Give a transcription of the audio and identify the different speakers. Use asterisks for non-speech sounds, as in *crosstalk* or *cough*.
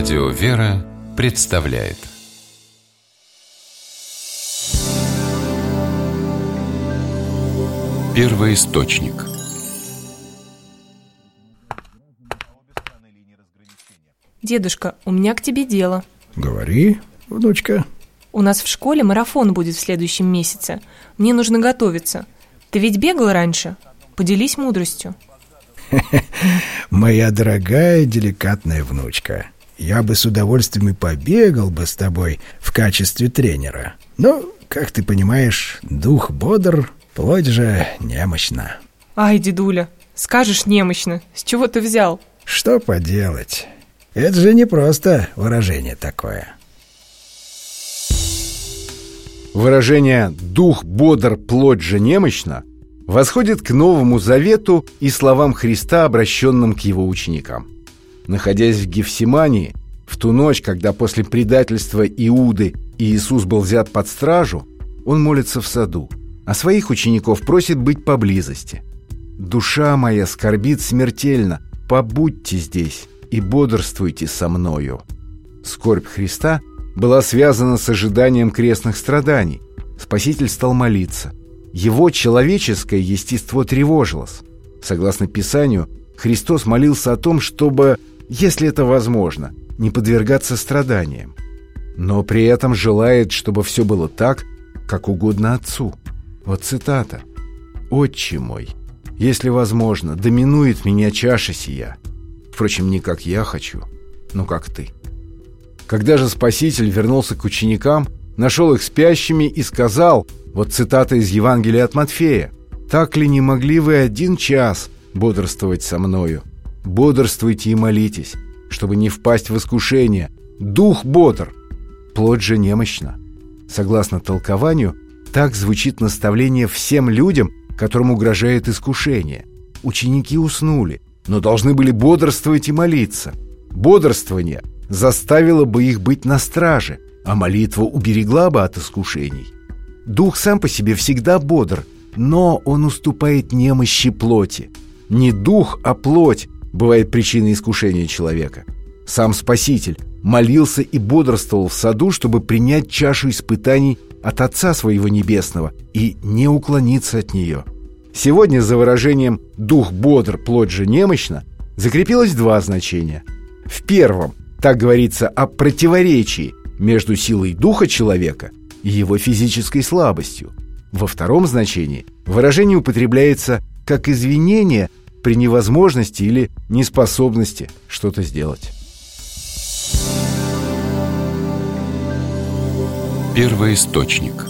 Speaker 1: Радио «Вера» представляет Первый источник
Speaker 2: Дедушка, у меня к тебе дело.
Speaker 3: Говори, внучка.
Speaker 2: У нас в школе марафон будет в следующем месяце. Мне нужно готовиться. Ты ведь бегал раньше? Поделись мудростью. *laughs*
Speaker 3: Моя дорогая деликатная внучка, я бы с удовольствием и побегал бы с тобой в качестве тренера. Но, как ты понимаешь, дух бодр, плоть же немощна.
Speaker 2: Ай, дедуля, скажешь немощно. С чего ты взял?
Speaker 3: Что поделать? Это же не просто выражение такое.
Speaker 4: Выражение «дух бодр, плоть же немощна» восходит к Новому Завету и словам Христа, обращенным к его ученикам. Находясь в Гефсимании, в ту ночь, когда после предательства Иуды Иисус был взят под стражу, он молится в саду, а своих учеников просит быть поблизости. «Душа моя скорбит смертельно, побудьте здесь и бодрствуйте со мною». Скорбь Христа была связана с ожиданием крестных страданий. Спаситель стал молиться. Его человеческое естество тревожилось. Согласно Писанию, Христос молился о том, чтобы, если это возможно, не подвергаться страданиям. Но при этом желает, чтобы все было так, как угодно Отцу. Вот цитата. «Отче мой, если возможно, доминует меня чаша сия. Впрочем, не как я хочу, но как ты». Когда же Спаситель вернулся к ученикам, нашел их спящими и сказал, вот цитата из Евангелия от Матфея, «Так ли не могли вы один час бодрствовать со мною? Бодрствуйте и молитесь, чтобы не впасть в искушение. Дух бодр, плоть же немощна». Согласно толкованию, так звучит наставление всем людям, которым угрожает искушение. Ученики уснули, но должны были бодрствовать и молиться. Бодрствование заставила бы их быть на страже, а молитва уберегла бы от искушений. Дух сам по себе всегда бодр, но он уступает немощи плоти. Не дух, а плоть бывает причиной искушения человека. Сам Спаситель молился и бодрствовал в саду, чтобы принять чашу испытаний от Отца Своего Небесного и не уклониться от нее. Сегодня за выражением «дух бодр, плоть же немощна» закрепилось два значения. В первом так говорится о противоречии между силой духа человека и его физической слабостью. Во втором значении выражение употребляется как извинение при невозможности или неспособности что-то сделать.
Speaker 1: Первый источник –